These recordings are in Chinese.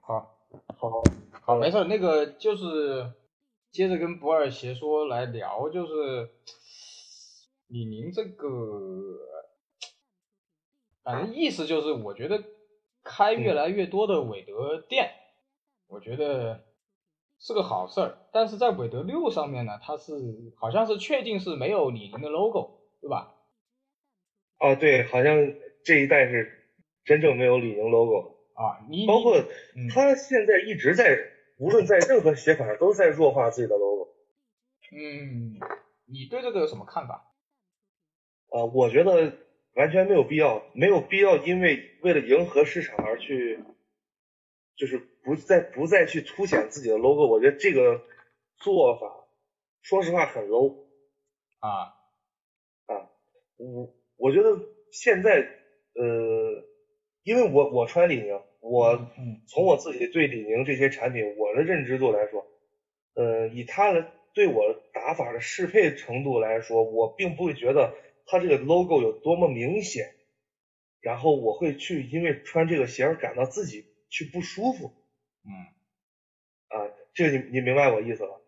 好，好，好，没事，那个就是接着跟博尔邪说来聊，就是李宁这个，反正意思就是，我觉得开越来越多的韦德店，我觉得是个好事儿。但是在韦德六上面呢，它是好像是确定是没有李宁的 logo，对吧？哦，对，好像这一代是真正没有李宁 logo 啊，你包括嗯他现在一直在，无论在任何写法上都在弱化自己的 logo。嗯，你对这个有什么看法？啊，我觉得完全没有必要，没有必要因为为了迎合市场而去，就是不再不再去凸显自己的 logo。我觉得这个做法，说实话很 low 啊，啊。我我觉得现在呃，因为我我穿李宁，我嗯从我自己对李宁这些产品我的认知度来说，呃，以它的对我打法的适配程度来说，我并不会觉得它这个 logo 有多么明显，然后我会去因为穿这个鞋而感到自己去不舒服嗯，啊，这个你你明白我意思了？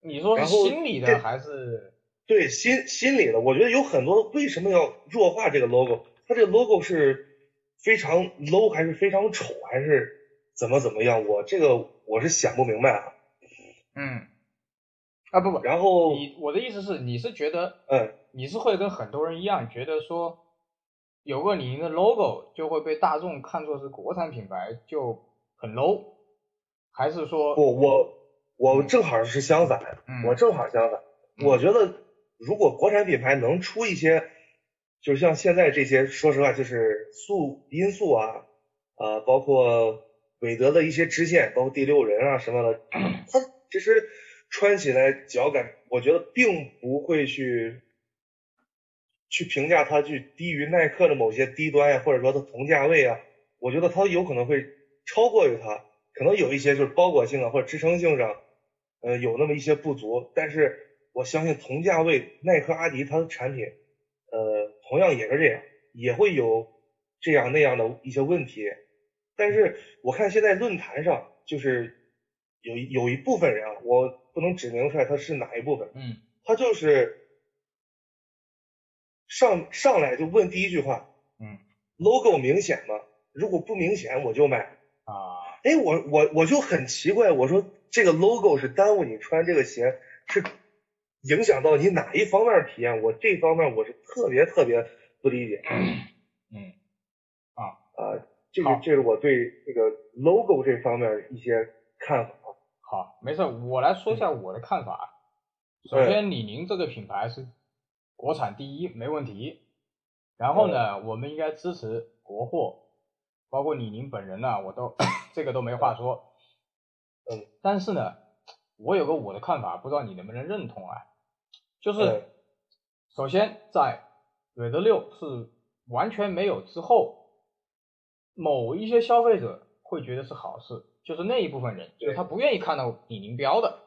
你说是心理的还是？对心心里的，我觉得有很多为什么要弱化这个 logo？它这个 logo 是非常 low 还是非常丑还是怎么怎么样？我这个我是想不明白啊。嗯，啊不不，然后你我的意思是，你是觉得嗯，你是会跟很多人一样，觉得说有个李宁的 logo 就会被大众看作是国产品牌，就很 low，还是说不我我正好是相反，嗯我正好相反，嗯我觉得如果国产品牌能出一些，就是像现在这些，说实话就是素因素啊，呃，包括韦德的一些支线，包括第六人啊什么的，它其实穿起来脚感，我觉得并不会去去评价它去低于耐克的某些低端呀、或者说它同价位啊，我觉得它有可能会超过于它，可能有一些就是包裹性啊或者支撑性上，呃，有那么一些不足，但是我相信同价位耐克、阿迪它的产品，呃，同样也是这样，也会有这样那样的一些问题。但是我看现在论坛上就是有一有一部分人啊，我不能指明出来他是哪一部分，嗯他就是上上来就问第一句话嗯，logo 明显吗？如果不明显我就买。啊哎，我我我就很奇怪，我说这个 logo 是耽误你穿这个鞋，是影响到你哪一方面的体验？我这方面我是特别特别不理解嗯啊，这好是这是我对这个 logo 这方面一些看法。好，没事，我来说一下我的看法。啊首先，李宁这个品牌是国产第一，没问题。然后呢，我们应该支持国货，包括李宁本人呢，我都 这个都没话说。嗯，但是呢，我有个我的看法，不知道你能不能认同啊？就是嗯首先在韦德六是完全没有之后，某一些消费者会觉得是好事，就是那一部分人，就是他不愿意看到李宁标的，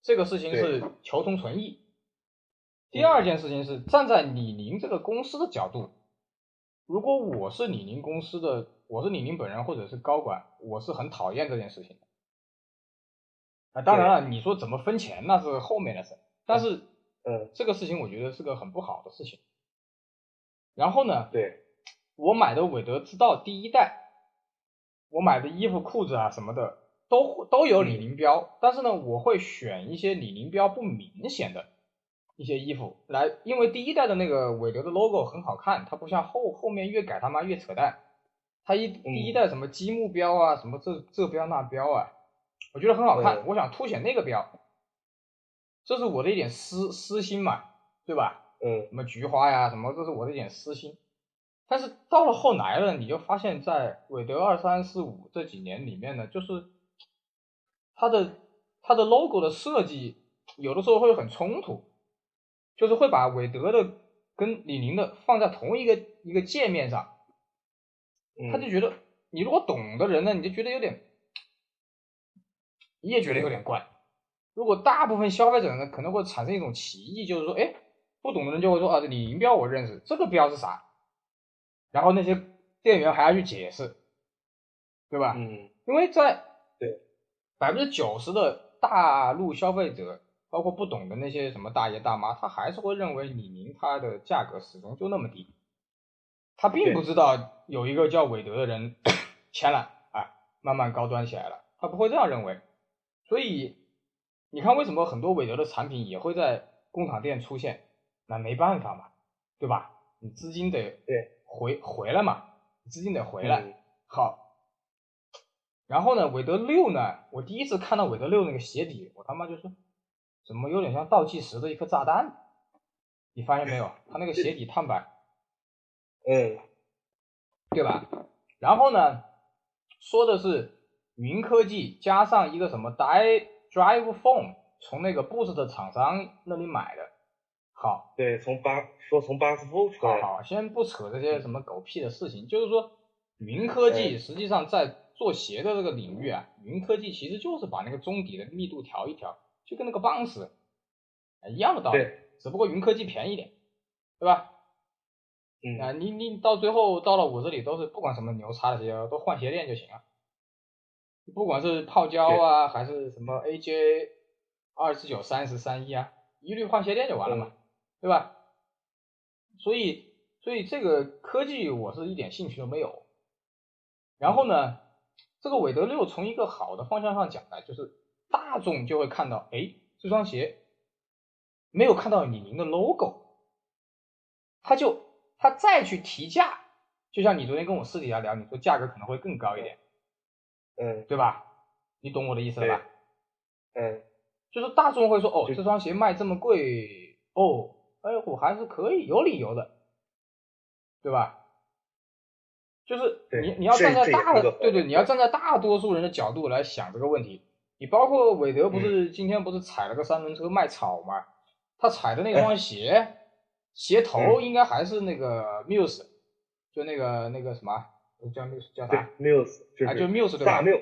这个事情是求同存异。第二件事情是站在李宁这个公司的角度，如果我是李宁公司的，我是李宁本人或者是高管，我是很讨厌这件事情的。啊，当然了，你说怎么分钱那是后面的事，但是嗯，这个事情我觉得是个很不好的事情。然后呢，对，我买的韦德之道第一代，我买的衣服、裤子啊什么的都都有李宁标，但是呢，我会选一些李宁标不明显的一些衣服来，因为第一代的那个韦德的 logo 很好看，它不像后后面越改他妈越扯淡，它一第一代什么积木标啊，什么这这标那标啊，我觉得很好看，嗯我想凸显那个标，这是我的一点私私心嘛，对吧？嗯什么菊花呀，什么，这是我的一点私心。但是到了后来呢，你就发现，在韦德二三四五这几年里面呢，就是它的它的 logo 的设计有的时候会很冲突，就是会把韦德的跟李宁的放在同一个一个界面上，嗯，他就觉得你如果懂的人呢，你就觉得有点，你也觉得有点怪。如果大部分消费者呢，可能会产生一种歧义，就是说，哎，不懂的人就会说啊，李宁标我认识，这个标是啥？然后那些店员还要去解释，对吧？嗯，因为在对百分之九十的大陆消费者，包括不懂的那些什么大爷大妈，他还是会认为李宁它的价格始终就那么低，他并不知道有一个叫韦德的人 签了，哎，慢慢高端起来了，他不会这样认为。所以你看，为什么很多韦德的产品也会在工厂店出现？那没办法嘛，对吧？你资金得对回回来嘛，资金得回来。嗯好，然后呢，韦德六呢，我第一次看到韦德六那个鞋底，我他妈就是怎么有点像倒计时的一颗炸弹？你发现没有？它那个鞋底碳板，嗯，对吧？然后呢，说的是云科技加上一个什么 Drive Drive Phone，从那个 Boost 的厂商那里买的。好，对，从巴说从巴斯夫出来，好好，先不扯这些什么狗屁的事情，就是说，云科技实际上在做鞋的这个领域啊，云科技其实就是把那个中底的密度调一调，就跟那个棒丝一样的道理，只不过云科技便宜点，对吧？嗯，啊，你你到最后到了我这里都是不管什么牛叉的鞋，都换鞋垫就行了，不管是泡椒啊，还是什么 AJ 二十九、三十、三一啊，一律换鞋垫就完了嘛。对吧？所以，所以这个科技我是一点兴趣都没有。然后呢，这个韦德六从一个好的方向上讲呢，就是大众就会看到，哎，这双鞋没有看到李宁的 logo，他就他再去提价，就像你昨天跟我私底下聊，你说价格可能会更高一点，嗯对吧？你懂我的意思了吧？嗯，就是大众会说，哦，这双鞋卖这么贵，哦。哎，我还是可以有理由的，对吧？就是你你要站在大的对对，你要站在大多数人的角度来想这个问题。你包括韦德不嗯是今天不是踩了个三轮车卖草嘛？他踩的那双哎鞋，鞋嗯头应该还是那个 Muse，就那个那个什么叫 Muse 叫对啥？，Muse 就啊，就是 Muse 对吧大？缪，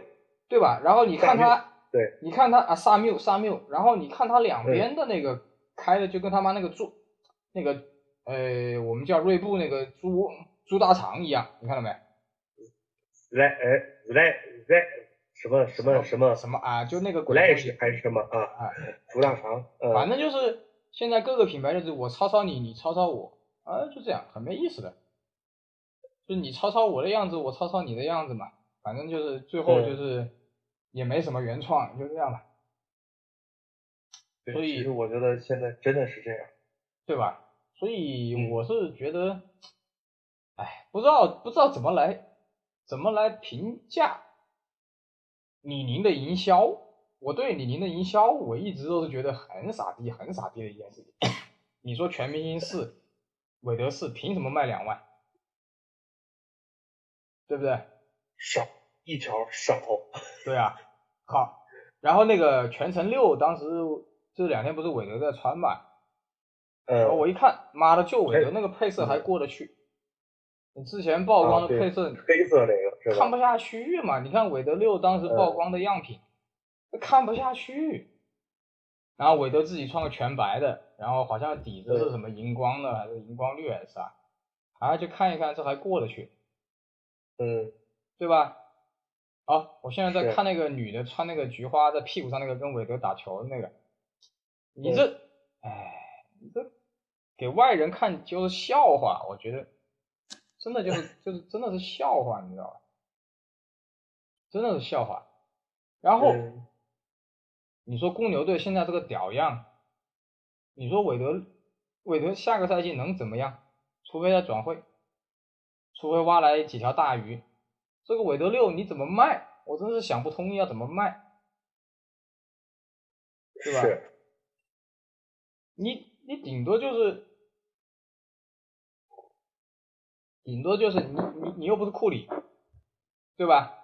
对吧？然后你看萨他，对，你看他啊，萨缪萨缪，然后你看他两边的那个开的就跟他妈那个猪，那个呃，我们叫锐步那个猪猪大肠一样，你看到没？来哎来来什么什么什么什么啊？就那个鬼东西 Flash 还是什么啊？啊，猪大肠，嗯，反正就是现在各个品牌就是我抄抄你，你抄抄我，啊，就这样，很没意思的。就是你抄抄我的样子，我抄抄你的样子嘛，反正就是最后就是也没什么原创，就这样吧，对所以其实我觉得现在真的是这样，对吧？所以嗯我是觉得，哎，不知道不知道怎么来怎么来评价李宁的营销。我对李宁的营销，我一直都是觉得很傻逼，很傻逼的一件事情。你说全明星四、韦德四凭什么卖两万？对不对？少一条少，对啊，好，然后那个全程六，当时这两天不是韦德在穿嘛，然后嗯，我一看，妈的，就韦德那个配色还过得去。你之前曝光的配色黑色那个？看不下去嘛？你看韦德六当时曝光的样品，看不下去。然后韦德自己穿个全白的，然后好像底子是什么荧光的还是荧光绿还是啥，啊，就看一看这还过得去，嗯，对吧？好，我现在在看那个女的穿那个菊花在屁股上那个跟韦德打球的那个，你这，哎，你这给外人看就是笑话，我觉得真的就是就是真的是笑话，你知道吧？真的是笑话。然后嗯你说公牛队现在这个屌样，你说韦德韦德下个赛季能怎么样？除非他转会，除非挖来几条大鱼。这个韦德六你怎么卖？我真是想不通要怎么卖，对吧？你你顶多就是，顶多就是你你你又不是库里，对吧？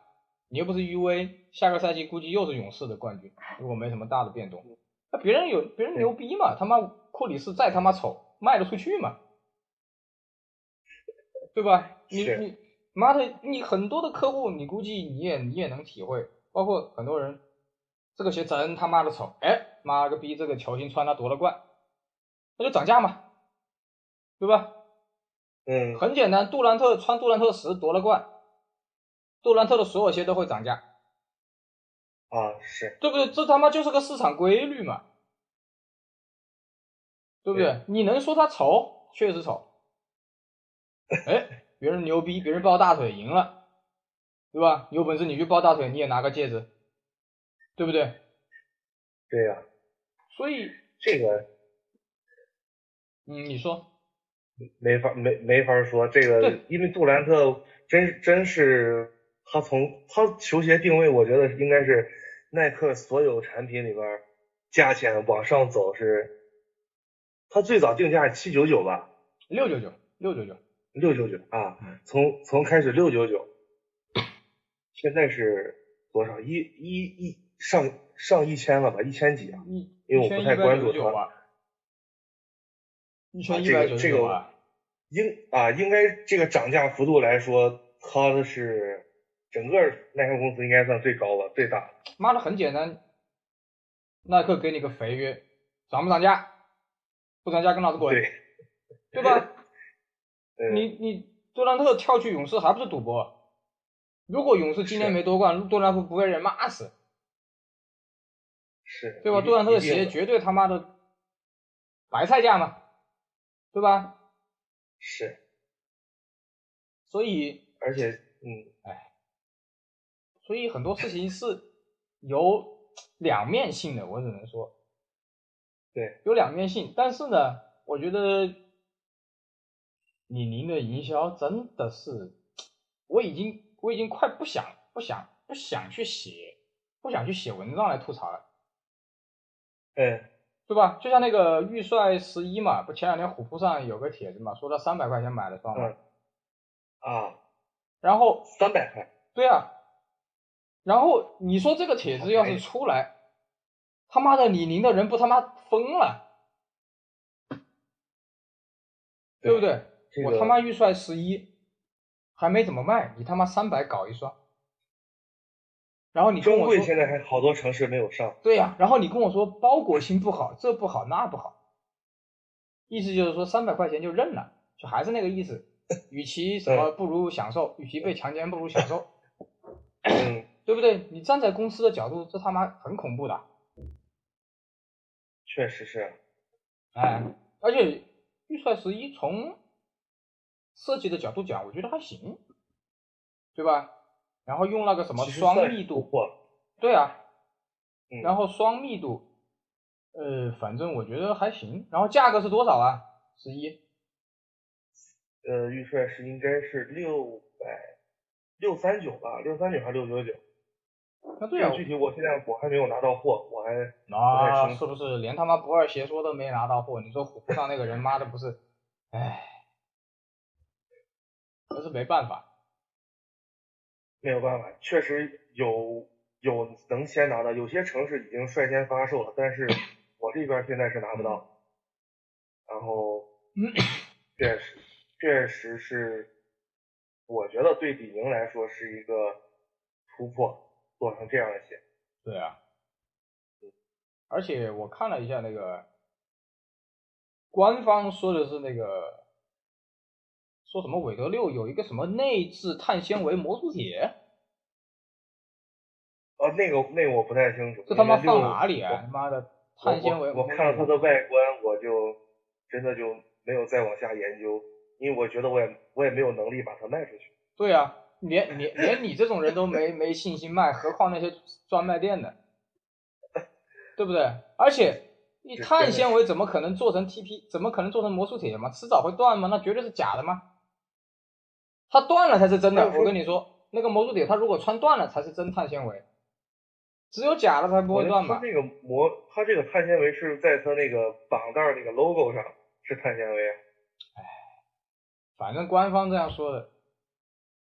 你又不是 UA，下个赛季估计又是勇士的冠军，如果没什么大的变动。那别人有别人牛逼嘛？他妈库里是再他妈丑卖得出去嘛？对吧？你你妈的，你很多的客户，你估计你也你也能体会，包括很多人，这个鞋真他妈的丑，哎，妈个逼，这个球星穿它夺了冠，那就涨价嘛，对吧？嗯，很简单，杜兰特穿杜兰特十夺了冠，杜兰特的所有鞋都会涨价，啊，是，对不对？这他妈就是个市场规律嘛，对不对？你能说他丑？确实丑。哎，别人牛逼，别人抱大腿赢了，对吧？有本事你去抱大腿，你也拿个戒指，对不对？对呀、所以，这个嗯，你说，没法没没法说，这个对因为杜兰特真真是他从他球鞋定位，我觉得应该是耐克所有产品里边价钱往上走是，他最早定价是七九九吧，六九九，六九九，六九九啊嗯，从从开始六九九，现在是多少？一一一上上一千了吧？一千几啊？一因为我不太关注他一千一百九十九吧，一啊千一百九这个这个十九吧。应啊，应该这个涨价幅度来说，它的是整个耐克公司应该算最高吧，最大。妈的，很简单，耐克给你个肥约，涨不涨价？不涨价跟老子滚，对，对吧？嗯，你你杜兰特跳去勇士还不是赌博？如果勇士今年没夺冠，杜兰特不被人骂死，是，对吧？杜兰特的鞋绝对他妈的白菜价嘛，对吧？是，所以而且嗯，哎所以很多事情是有两面性的，我只能说对，有两面性。但是呢，我觉得李宁的营销真的是，我已经我已经快不想不想不想去写不想去写文章来吐槽了，嗯，对吧？就像那个预帅十一嘛，不前两天虎扑上有个帖子嘛，说他三百块钱买了双嘛，嗯啊，然后三百块，对啊，然后你说这个帖子要是出来，他妈的李宁的人不他妈疯了，对不对？这个我他妈预算十一，还没怎么卖，你他妈三百搞一双，然后你跟中贵我说，现在还好多城市没有上，对呀、然后你跟我说包裹性不好，这不好那不好，意思就是说三百块钱就认了，就还是那个意思，与其什么不如享受，与其被强奸不如享受。嗯，对不对？你站在公司的角度，这他妈很恐怖的，确实是，哎，而且预算十一从设计的角度讲，我觉得还行，对吧？然后用那个什么双密度，破，对啊，嗯，然后双密度，呃，反正我觉得还行。然后价格是多少啊？十一，呃，预算是应该是六百六三九吧，六三九还是六九九？那对啊这个，具体我现在我还没有拿到货，我还那清是不是连他妈不二邪说都没拿到货？你说虎扑上那个人，妈的不是，唉，可是没办法。没有办法，确实有有能先拿到，有些城市已经率先发售了，但是 我这边现在是拿不到。然后嗯，确实确实是，我觉得对李宁来说是一个突破，做成这样的鞋。对啊，而且我看了一下那个官方说的是那个说什么韦德六有一个什么内置碳纤维魔术铁，哦，那个那个我不太清楚，这他妈放哪里啊？他妈的碳纤维我我看了它的外观，我就真的就没有再往下研究，因为我觉得我也我也没有能力把它卖出去。对啊，连连连你这种人都没没信心卖，何况那些专卖店的，对不对？而且你碳纤维怎么可能做成 TP？怎么可能做成魔术铁嘛？迟早会断吗？那绝对是假的吗？它断了才是真的。我跟你说，那个魔术铁它如果穿断了才是真碳纤维，只有假的才不会断嘛。它这个膜，它这个碳纤维是在它那个绑带那个 logo 上是碳纤维啊。反正官方这样说的，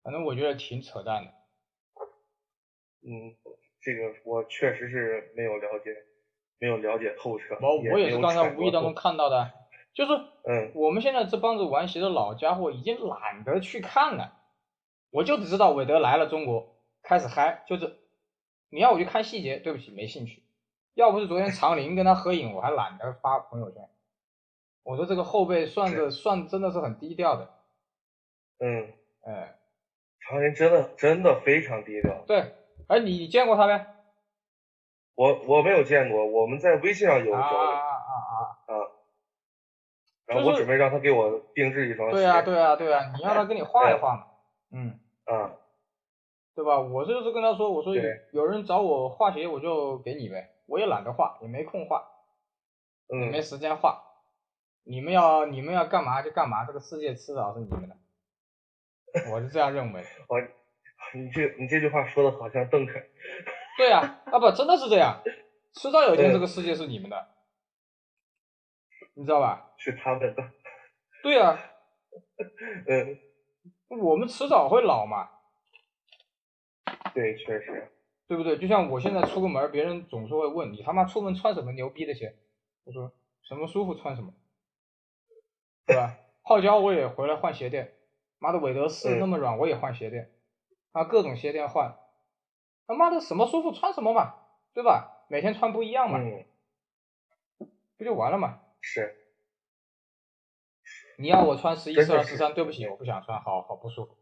反正我觉得挺扯淡的。嗯，这个我确实是没有了解，没有了解透彻。我我也是刚才无意当中看到的，就是嗯我们现在这帮子玩鞋的老家伙已经懒得去看了，我就只知道韦德来了中国，开始嗨，就是你要我去看细节，对不起，没兴趣。要不是昨天长林跟他合影，我还懒得发朋友圈。我说这个后辈算的算真的是很低调的，嗯，哎，常林真的真的非常低调。对，哎，你你见过他没？我我没有见过，我们在微信上有交啊流啊啊啊！啊。然后我准备让他给我定制一双鞋。对啊对啊对啊，你让他给你画一画嘛，嗯，啊，对吧？我就是跟他说，我说对有人找我画鞋，我就给你呗，我也懒得画，也没空画，也没嗯，时间画。你们要你们要干嘛就干嘛，这个世界迟早是你们的，我是这样认为。我你这你这句话说的好像邓肯。对呀、啊，不，真的是这样，迟早有一天嗯这个世界是你们的，你知道吧？是他们的。对呀、嗯，我们迟早会老嘛，对，确实。对不对？就像我现在出个门，别人总是会问你他妈出门穿什么牛逼的鞋，我说什么舒服穿什么，对吧？泡椒我也回来换鞋垫，妈的韦德斯嗯那么软我也换鞋垫，啊各种鞋垫换，他妈的什么舒服穿什么嘛，对吧？每天穿不一样嘛，嗯，不就完了嘛？是。你要我穿十一、十二、十三，对不起，我不想穿，好好不舒服，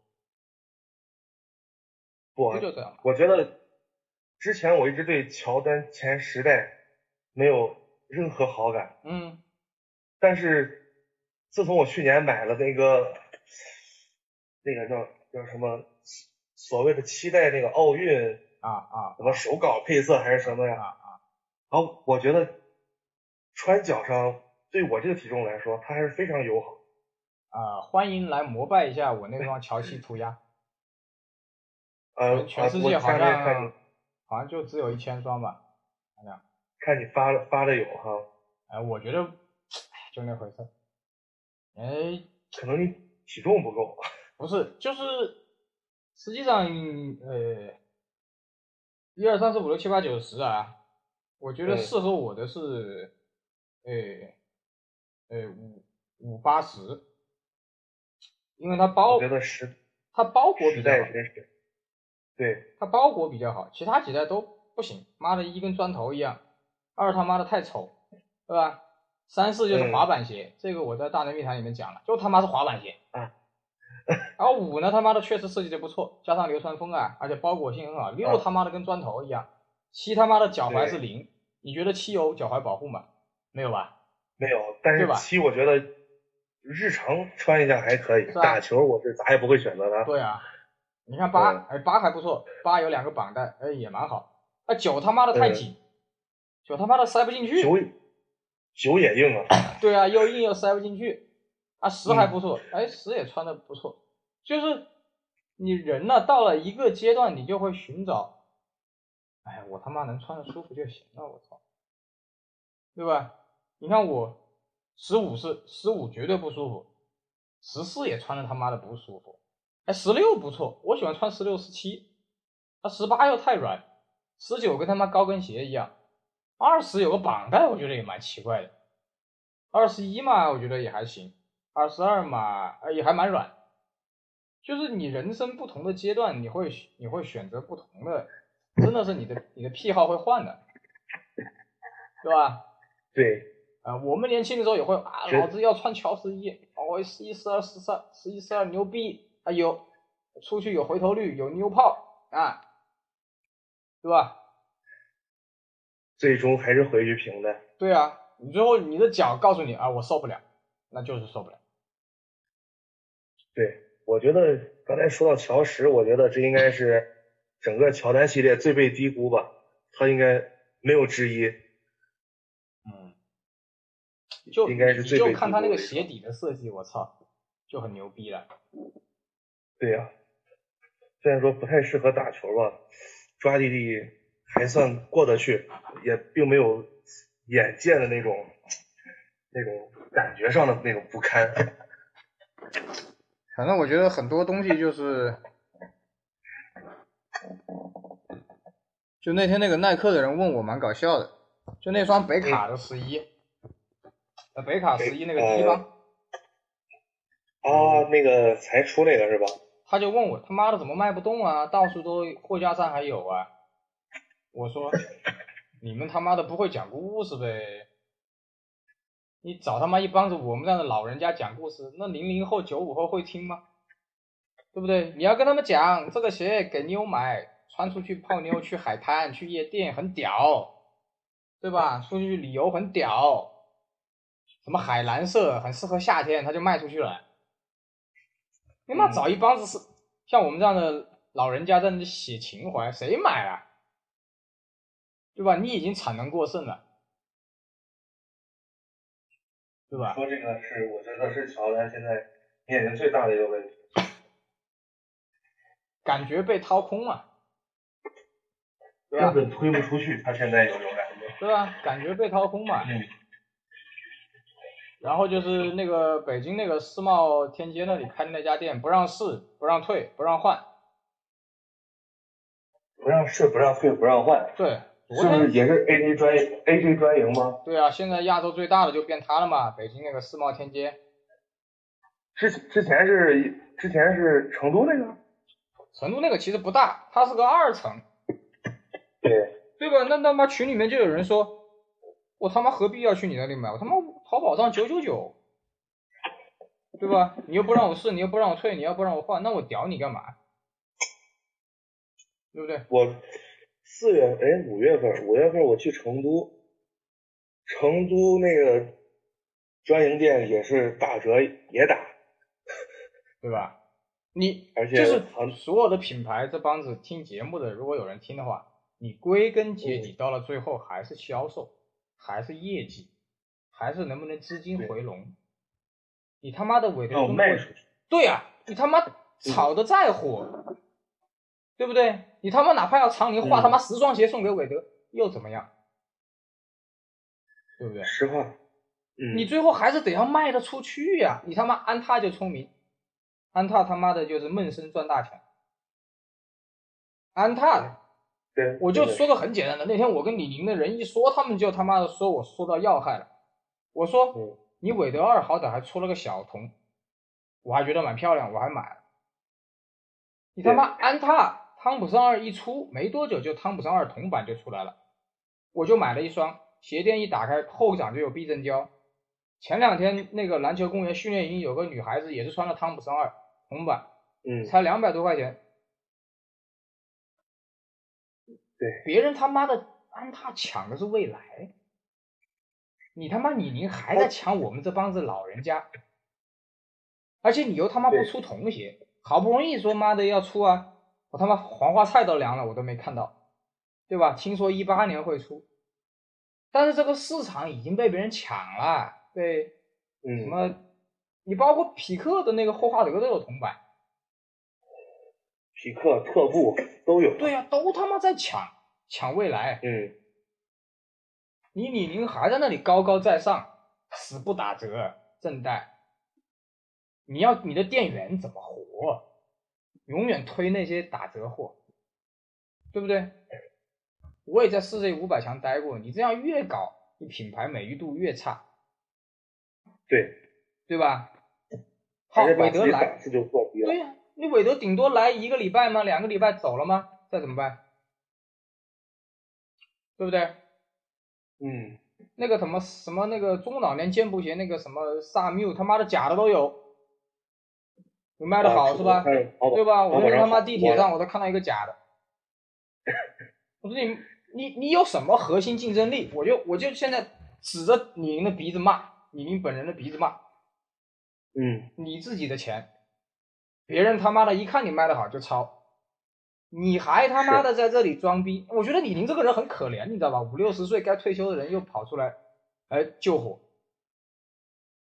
不不，就这样？我觉得之前我一直对乔丹前十代没有任何好感，嗯，但是自从我去年买了那个那个叫叫什么所谓的期待那个奥运啊啊。什么手稿配色还是什么呀，啊啊，然后我觉得穿脚上对我这个体重来说，它还是非常友好。啊，欢迎来膜拜一下我那双乔西涂鸦，呃，全世界好像你好像就只有一千双吧，好像，看你发了发的有哈，哎，我觉得，哎，就那回事，哎，可能你体重不够。不是，就是实际上，呃，一二三四五六七八九十啊，我觉得嗯。适合我的是，呃，呃五五八十，因为它包我觉得时它包裹比较好，对，它包裹比较好，其他几代都不行，妈的一跟砖头一样，二他妈的太丑，对吧？三四就是嗯滑板鞋，这个我在大内密谈里面讲了，就他妈是滑板鞋。啊。然后五呢，他妈的确实设计的不错，加上流川枫啊，而且包裹性很好。六啊他妈的跟砖头一样，七他妈的脚踝是零，你觉得七有脚踝保护吗？没有吧？没有，但是七我觉得日常穿一下还可以，打球我是咋也不会选择它。对啊，你看八，嗯哎八还不错，八有两个绑带，哎也蛮好。啊九他妈的太嗯紧，九他妈的塞不进去。九九也硬啊，对啊，又硬又塞不进去。啊，十嗯还不错，哎，十也穿的不错。就是你人呢，到了一个阶段，你就会寻找，哎，我他妈能穿的舒服就行了，我操，对吧？你看我十五是十五绝对不舒服，十四也穿的他妈的不舒服，哎，十六不错，我喜欢穿十六、十七，啊，十八又太软，十九跟他妈高跟鞋一样，二十有个绑带，我觉得也蛮奇怪的。二十一嘛，我觉得也还行。二十二嘛，也还蛮软。就是你人生不同的阶段，你会你会选择不同的，真的是你的你的癖好会换的，对吧？对，啊、我们年轻的时候也会啊，老子要穿乔十一，哦，十一、十二、十三、十一、十二牛逼，啊有出去有回头率，有妞炮啊，对吧？最终还是回去平的。对啊，你最后你的脚告诉你啊，我受不了，那就是受不了。对，我觉得刚才说到乔十，我觉得这应该是整个乔丹系列最被低估吧，他应该没有之一。嗯，就应该是最就看他那个鞋底的设计，我操，就很牛逼了。对呀、虽然说不太适合打球吧，抓地力还算过得去，也并没有眼见的那种那种感觉上的那种不堪。反正我觉得很多东西就是，就那天那个耐克的人问我，蛮搞笑的。就那双北卡的十一，呃，北卡十一那个低帮，啊，那个才出那个是吧？他就问我他妈的怎么卖不动啊？到处都货架上还有啊。我说你们他妈的不会讲故事呗？你找他妈一帮子我们这样的老人家讲故事，那零零后、九五后会听吗？对不对？你要跟他们讲，这个鞋给妞买，穿出去泡妞，去海滩，去夜店很屌，对吧？出去旅游很屌，什么海蓝色很适合夏天，他就卖出去了。你妈找一帮子是像我们这样的老人家在那里写情怀，谁买啊？对吧？你已经产能过剩了，对吧？说这个是，我觉得是乔丹现在面临最大的一个问题。感觉被掏空了，对吧？根本推不出去，他现在有种感觉，对吧？感觉被掏空嘛。嗯。然后就是那个北京那个世贸天阶那里开的那家店，不让试，不让退，不让换。不让试，不让退，不让换。对。是不是也是 AJ 专 AJ 专营吗？对啊，现在亚洲最大的就变它了嘛，北京那个世贸天阶。之之前是之前是成都那个。成都那个其实不大，它是个二层，对对吧？那他妈群里面就有人说，我他妈何必要去你那里买？我他妈淘宝上九九九，对吧？你又不让我试，你又不让我退，你要不让我换，那我屌你干嘛？对不对？我四月哎五月份五月份我去成都，成都那个专营店也是打折也打，对吧？你而且就是所有的品牌这帮子听节目的，如果有人听的话，你归根结底到了最后还是销售，还是业绩，还是能不能资金回笼？你他妈的韦德卖出去？对呀，你他妈炒的再火，对不对？你他妈哪怕要长宁画他妈十双鞋送给韦德，又怎么样？对不对？实话，你最后还是得要卖得出去呀！你他妈安踏就聪明。安踏他妈的就是闷声赚大钱，安踏，对，我就说个很简单的，那天我跟李宁的人一说，他们就他妈的说我说到要害了。我说，你韦德二好歹还出了个小童，我还觉得蛮漂亮，我还买了。你他妈安踏汤普森二一出没多久，就汤普森二铜版就出来了，我就买了一双，鞋垫一打开，后掌就有避震胶。前两天那个篮球公园训练营有个女孩子也是穿了汤普森二。铜版，嗯，才两百多块钱，对，别人他妈的安踏抢的是未来，你他妈李宁还在抢我们这帮子老人家，而且你又他妈不出童鞋，好不容易说妈的要出啊，我他妈黄花菜都凉了，我都没看到，对吧？听说一八年会出，但是这个市场已经被别人抢了，对，嗯，什么？你包括匹克的那个霍华德都有铜版，匹克、特步都有。对呀，都他妈在抢抢未来。嗯。你李宁还在那里高高在上，死不打折正代。你要你的店员怎么活？永远推那些打折货，对不对？我也在世界五百强待过，你这样越搞，你品牌美誉度越差。对。对吧？好，韦德来，对呀，你韦德顶多来一个礼拜吗？两个礼拜走了吗？再怎么办？对不对？嗯，那个什么什么那个中老年健步鞋，那个什么萨缪，他妈的假的都有，有卖的好是吧？对吧？我他妈地铁上我都看到一个假的，我说你你你有什么核心竞争力？我就我就现在指着李宁的鼻子骂，李宁本人的鼻子骂。嗯，你自己的钱，别人他妈的一看你卖的好就抄，你还他妈的在这里装逼。我觉得李宁这个人很可怜，你知道吧？五六十岁该退休的人又跑出来，哎救火。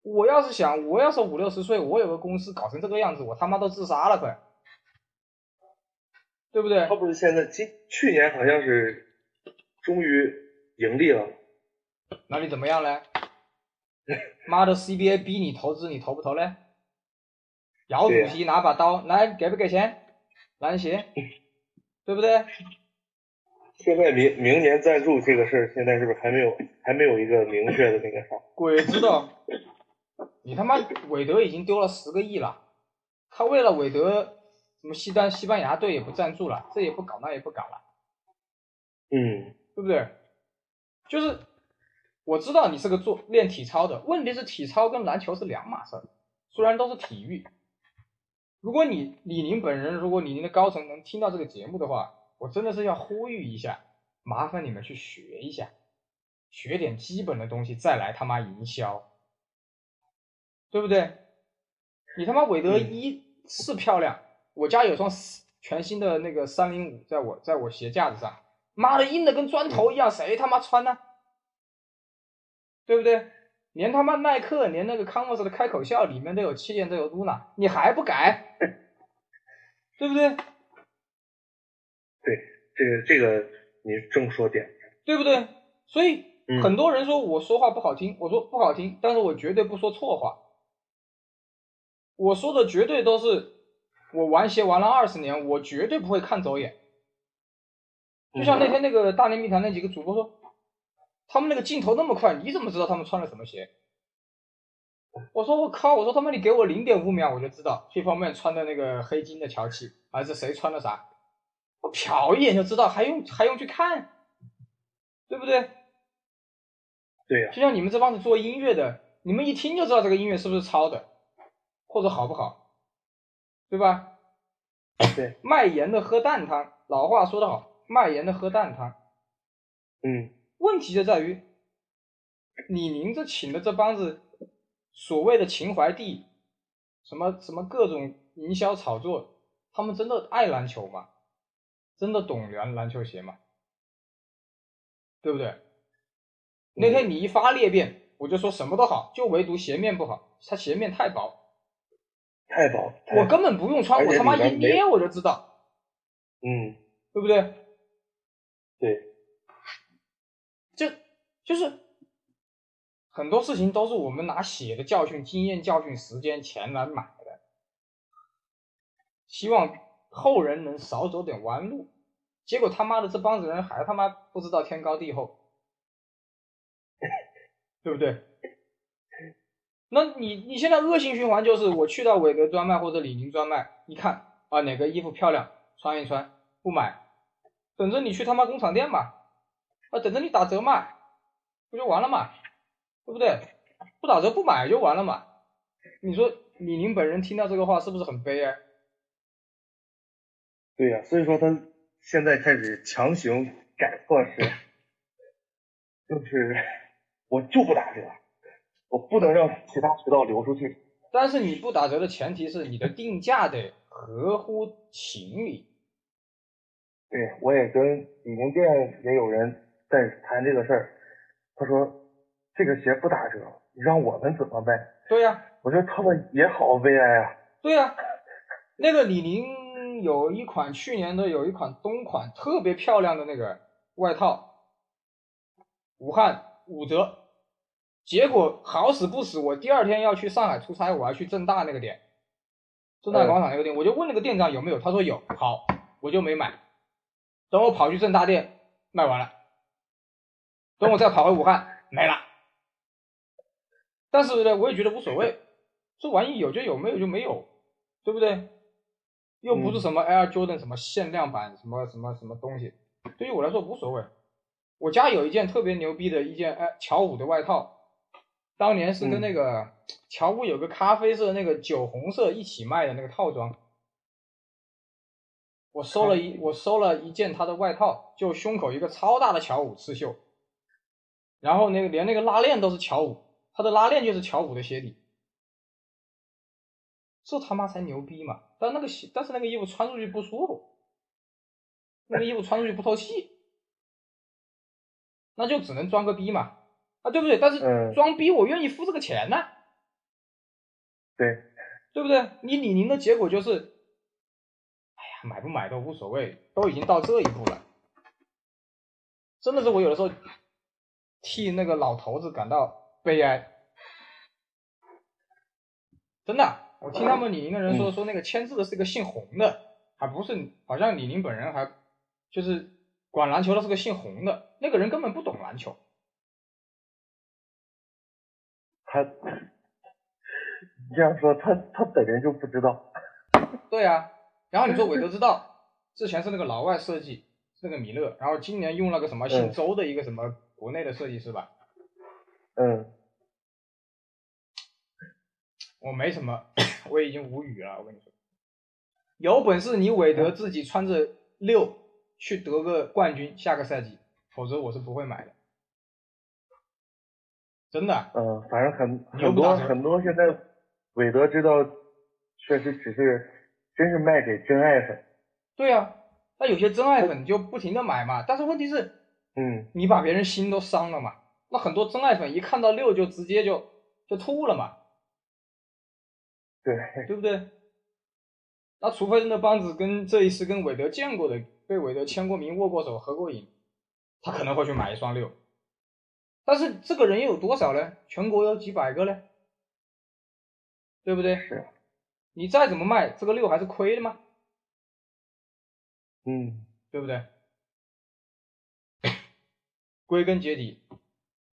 我要是想，我要是五六十岁，我有个公司搞成这个样子，我他妈都自杀了快，对不对？他不是现在今去年好像是终于盈利了，那你怎么样嘞？妈的，CBA 逼你投资，你投不投嘞？姚主席拿把刀来，给不给钱？篮协，对不对？现在明明年赞助这个事儿，现在是不是还没有还没有一个明确的那个啥？鬼知道！你他妈韦德已经丢了十个亿了，他为了韦德什么西单西班牙队也不赞助了，这也不搞那也不搞了，嗯，对不对？就是。我知道你是个做练体操的，问题是体操跟篮球是两码事儿，虽然都是体育，如果你李宁本人，如果李宁的高层能听到这个节目的话，我真的是要呼吁一下，麻烦你们去学一下，学点基本的东西再来他妈营销，对不对？你他妈韦德一是漂亮，我家有双全新的那个三零五，在我在我鞋架子上，妈的硬的跟砖头一样，谁他妈穿呢？对不对？连他妈耐克，连那个 Converse 的开口笑里面都有气垫，都有 Luna，你还不改？对不对？对，这个这个你正说点，对不对？所以很多人说我说话不好听，我说不好听，但是我绝对不说错话。我说的绝对都是我玩鞋玩了二十年，我绝对不会看走眼。就像那天那个大内密谈那几个主播说。他们那个镜头那么快，你怎么知道他们穿了什么鞋？我说我靠！我说他妈你给我零点五秒我就知道，这方面穿的那个黑金的乔七，还是谁穿的啥？我瞟一眼就知道，还用还用去看？对不对？对呀。就像你们这帮子做音乐的，你们一听就知道这个音乐是不是抄的，或者好不好，对吧？对。卖盐的喝蛋汤，老话说得好，卖盐的喝蛋汤。嗯。问题就在于，李宁这请的这帮子所谓的情怀帝，什么什么各种营销炒作，他们真的爱篮球吗？真的懂篮篮球鞋吗？对不对？那天你一发裂变，我就说什么都好，就唯独鞋面不好，它鞋面太薄，太薄，我根本不用穿，我他妈一捏我就知道，嗯，对不对？对。就就是很多事情都是我们拿血的教训、经验教训、时间钱来买的，希望后人能少走点弯路。结果他妈的这帮子人还他妈不知道天高地厚，对不对？那你你现在恶性循环就是我去到韦德专卖或者李宁专卖，一看啊哪个衣服漂亮，穿一穿，不买，等着你去他妈工厂店吧。啊，等着你打折卖，不就完了嘛，对不对？不打折不买就完了嘛。你说李宁本人听到这个话是不是很悲哀？对呀，所以说他现在开始强行改措施，就是我就不打折，我不能让其他渠道流出去。但是你不打折的前提是你的定价得合乎情理。对，我也跟李宁店也有人。在谈这个事儿，他说这个鞋不打折，你让我们怎么卖？对呀，我觉得他们也好悲哀啊。对呀，那个李宁有一款去年的有一款冬款特别漂亮的那个外套，武汉五折，结果好死不死，我第二天要去上海出差，我要去正大那个店，正大广场那个店，我就问那个店长有没有，他说有，好，我就没买，等我跑去正大店卖完了。等我再跑回武汉，没了。但是呢，我也觉得无所谓，这玩意有就有，没有就没有，对不对？又不是什么 Air Jordan 什么限量版，什么什么什么东西，对于我来说无所谓。我家有一件特别牛逼的一件哎乔五的外套，当年是跟那个乔五有个咖啡色那个酒红色一起卖的那个套装，我收了一我收了一件他的外套，就胸口一个超大的乔五刺绣。然后那个连那个拉链都是乔五，它的拉链就是乔五的鞋底，这他妈才牛逼嘛！但那个鞋，但是那个衣服穿出去不舒服，那个衣服穿出去不透气，那就只能装个逼嘛，啊对不对？但是装逼我愿意付这个钱呢，对，对不对？你李宁的结果就是，哎呀，买不买都无所谓，都已经到这一步了，真的是我有的时候。替那个老头子感到悲哀，真的，我听他们李宁的人说，说那个签字的是个姓洪的，还不是，好像李宁本人还就是管篮球的是个姓洪的，那个人根本不懂篮球。他你这样说，他他本人就不知道。对呀，然后你说韦德知道，之前是那个老外设计，是那个米勒，然后今年用了个什么姓周的一个什么。国内的设计师吧，嗯，我没什么，我已经无语了。我跟你说，有本事你韦德自己穿着六去得个冠军，下个赛季，否则我是不会买的。真的，嗯，反正很很多很多现在韦德知道，确实只是真是卖给真爱粉。对啊、那有些真爱粉就不停的买嘛，但是问题是，嗯，你把别人心都伤了嘛。那很多真爱粉一看到六就直接就就吐了嘛，对，对不对？那除非那帮子跟这一次跟韦德见过的，被韦德签过名、握过手、合过影，他可能会去买一双六。但是这个人又有多少呢？全国有几百个呢，对不对？是，你再怎么卖，这个六还是亏的吗，嗯，对不对？归根结底，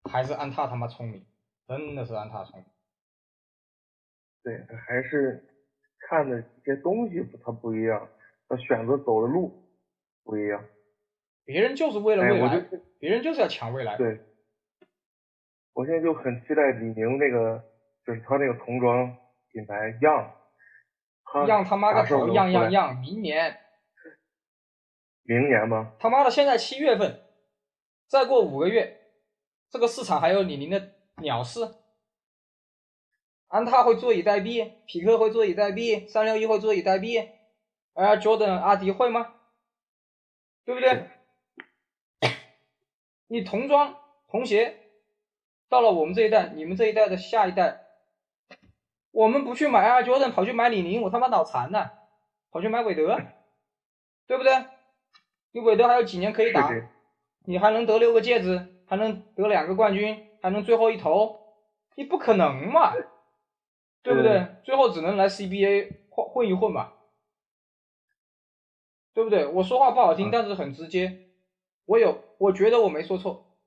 还是安踏他妈聪明，真的是安踏聪明。对，他还是看的一些东西不他不一样，他选择走的路不一样。别人就是为了哎，未来，我就别人就是要抢未来。对，我现在就很期待李宁那个，就是他那个童装品牌样，他让他妈个头样样样！明年明年吗？他妈的，现在七月份，再过五个月，这个市场还有李宁的鸟市。安踏会坐以待毙，匹克会坐以待毙，三六一会坐以待毙，而 Jordan、阿迪会吗？对不对？你童装、童鞋，到了我们这一代，你们这一代的下一代，我们不去买 Air Jordan，跑去买李宁，我他妈脑残呢！跑去买韦德，对不对？你韦德还有几年可以打？你还能得六个戒指，还能得两个冠军，还能最后一投，你不可能嘛，对不对？最后只能来 CBA 混混一混嘛，对不对？我说话不好听，嗯但是很直接，我有，我觉得我没说错，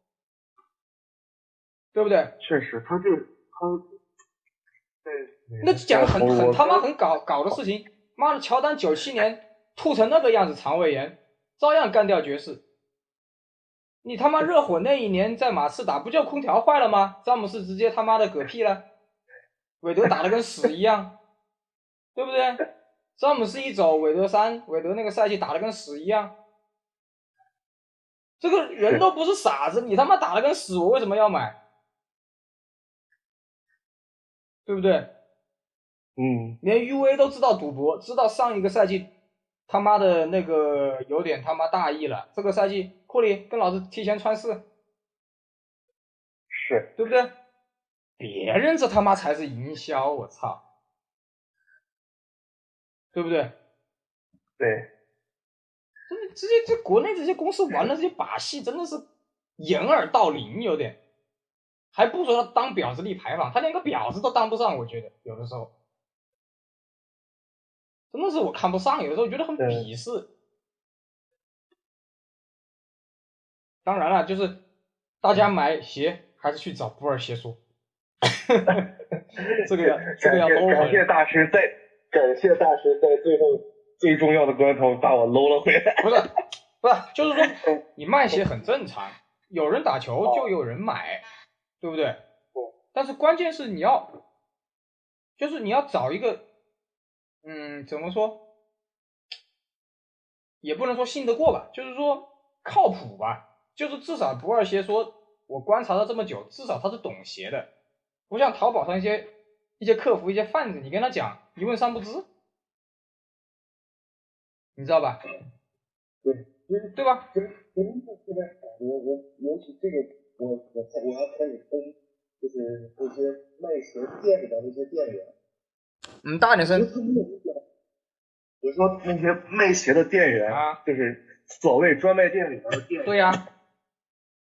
对不对？确实，他这他，对，那讲很很他妈很搞搞的事情，妈的，乔丹九七年吐成那个样子，肠胃炎，照样干掉爵士。你他妈热火那一年在马刺打，不就空调坏了吗？詹姆斯直接他妈的嗝屁了，韦德打的跟屎一样，对不对？詹姆斯一走，韦德三，韦德那个赛季打的跟屎一样。这个人都不是傻子，你他妈打的跟屎，我为什么要买？对不对？嗯，连 UA 都知道赌博，知道上一个赛季他妈的那个有点他妈大意了，这个赛季库里跟老子提前穿四，是，对不对？别人这他妈才是营销，我操，对不对？对，这这些这国内这些公司玩的这些把戏真的是掩耳盗铃，有点，还不说他当婊子立牌坊，他连个婊子都当不上，我觉得有的时候，真的是我看不上，有的时候觉得很鄙视。当然了，就是大家买鞋还是去找不二鞋说，这个要这个要感谢 low 感谢，大师在感谢大师在最后最重要的关头把我搂了回来。不是 不是，就是说你卖鞋很正常，有人打球就有人买，对不对？但是关键是你要，就是你要找一个，嗯，怎么说，也不能说信得过吧，就是说靠谱吧，就是至少不二鞋说，我观察了这么久，至少他是懂鞋的，不像淘宝上一些一些客服、一些贩子，你跟他讲一问三不知，你知道吧？对，对吧？我我尤其这个我我我要开始跟，就是那些卖鞋店里的那些店员，嗯，大点声。我说那些卖鞋的店员啊，就是所谓专卖店里边的店员，对呀、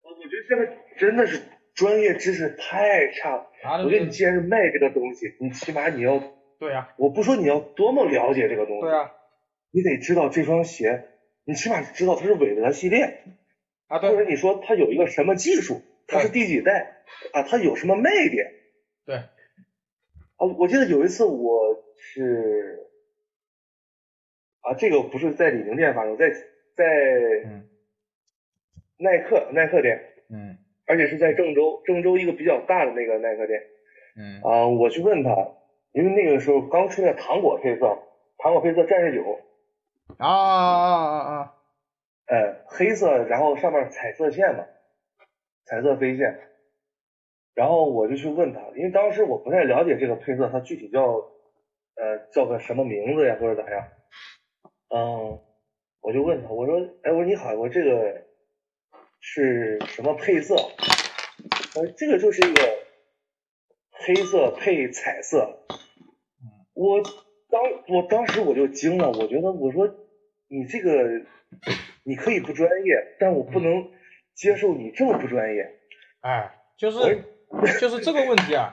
我觉得现在真的是专业知识太差了。啊，我觉得你既然是卖这个东西，你起码你要，对呀、我不说你要多么了解这个东西，对呀、你得知道这双鞋，你起码知道它是韦德系列，啊，对。或者你说它有一个什么技术，它是第几代啊，它有什么卖点对，啊？我记得有一次我是啊，这个不是在李宁店发生，在在嗯耐克耐克店，嗯而且是在郑州，郑州一个比较大的那个耐克店嗯啊，我去问他，因为那个时候刚出来糖果配色，糖果配色战士九，啊啊啊啊！呃，黑色，然后上面彩色线嘛，彩色飞线。然后我就去问他，因为当时我不太了解这个配色，它具体叫呃叫个什么名字呀，或者咋样？嗯，我就问他，我说，哎，我说你好，我这个是什么配色？呃，这个就是一个黑色配彩色。我当我当时我就惊了，我觉得我说你这个你可以不专业，但我不能接受你这么不专业。哎，就是就是这个问题啊，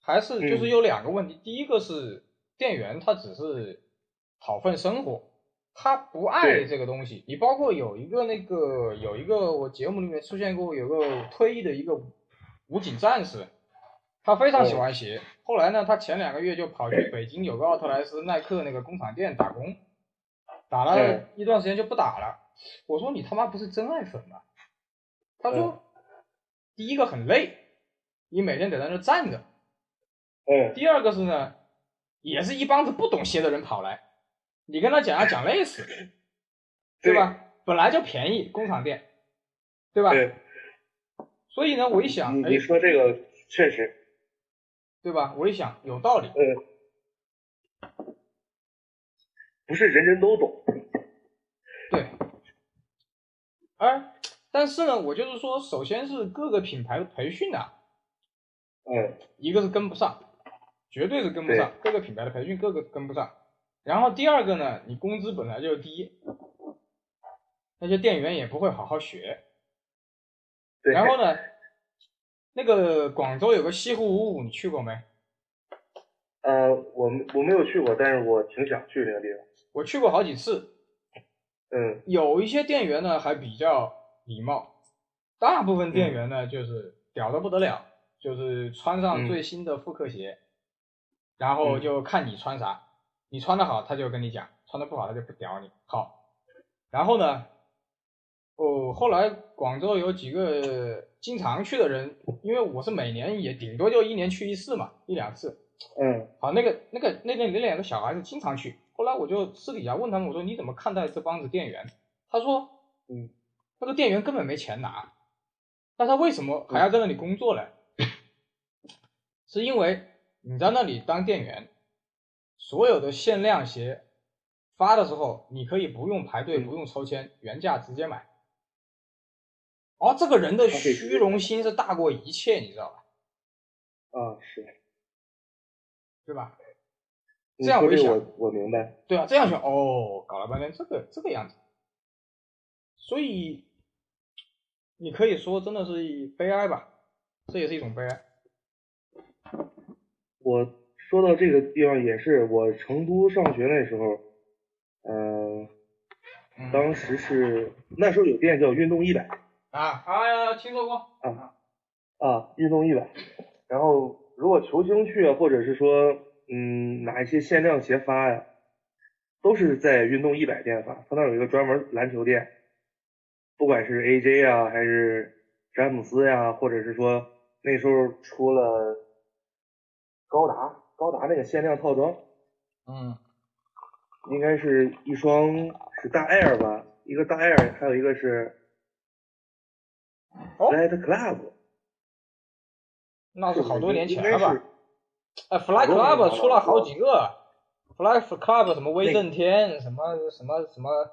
还是就是有两个问题。第一个是店员他只是讨份生活，他不爱这个东西。你包括有一个那个有一个我节目里面出现过有个退役的一个武警战士。他非常喜欢鞋，后来呢，他前两个月就跑去北京有个奥特莱斯耐克那个工厂店打工，打了一段时间就不打了。我说你他妈不是真爱粉吗？他说，第一个很累，你每天得在那站着。嗯。第二个是呢，也是一帮子不懂鞋的人跑来，你跟他讲要讲累死，对吧？本来就便宜工厂店，对吧？对。所以呢，我一想，你说这个确实。对吧？我一想有道理。嗯，不是人人都懂。对。而但是呢，我就是说，首先是各个品牌的培训啊，嗯，一个是跟不上，绝对是跟不上。各个品牌的培训，各个跟不上。然后第二个呢，你工资本来就低，那些店员也不会好好学。然后呢？那个广州有个西湖五五，你去过没？呃，我我没有去过，但是我挺想去那个地方。我去过好几次。嗯。有一些店员呢还比较礼貌，大部分店员呢就是屌的不得了，就是穿上最新的复刻鞋，然后就看你穿啥，你穿的好他就跟你讲，穿的不好他就不屌你。好，然后呢？哦，后来广州有几个经常去的人，因为我是每年也顶多就一年去一次嘛，一两次。嗯。好，那个那个那个那两个小孩子经常去，后来我就私底下问他们，我说你怎么看待这帮子店员？他说，嗯，那个店员根本没钱拿，那他为什么还要在那里工作呢？是因为你在那里当店员，所有的限量鞋发的时候，你可以不用排队，不用抽签，原价直接买。哦，这个人的虚荣心是大过一切，你知道吧？啊，是，对吧？这样我想，我明白。对啊，这样想，哦，搞了半天这个这个样子，所以你可以说真的是悲哀吧，这也是一种悲哀。我说到这个地方也是，我成都上学那时候，嗯，当时是那时候有店叫运动一百。啊，啊，听说过啊啊，运动一百，然后如果球星去啊，或者是说嗯哪一些限量鞋发呀，都是在运动一百店发，他那有一个专门篮球店，不管是 AJ 啊，还是詹姆斯呀，或者是说那时候出了高达，高达那个限量套装，嗯，应该是一双是大 Air 吧，一个大 Air，还有一个是。Flight Club，那是好多年前了吧？哎，Flight Club 出了好几个，Flight Club 什么威震天，什么什么什么，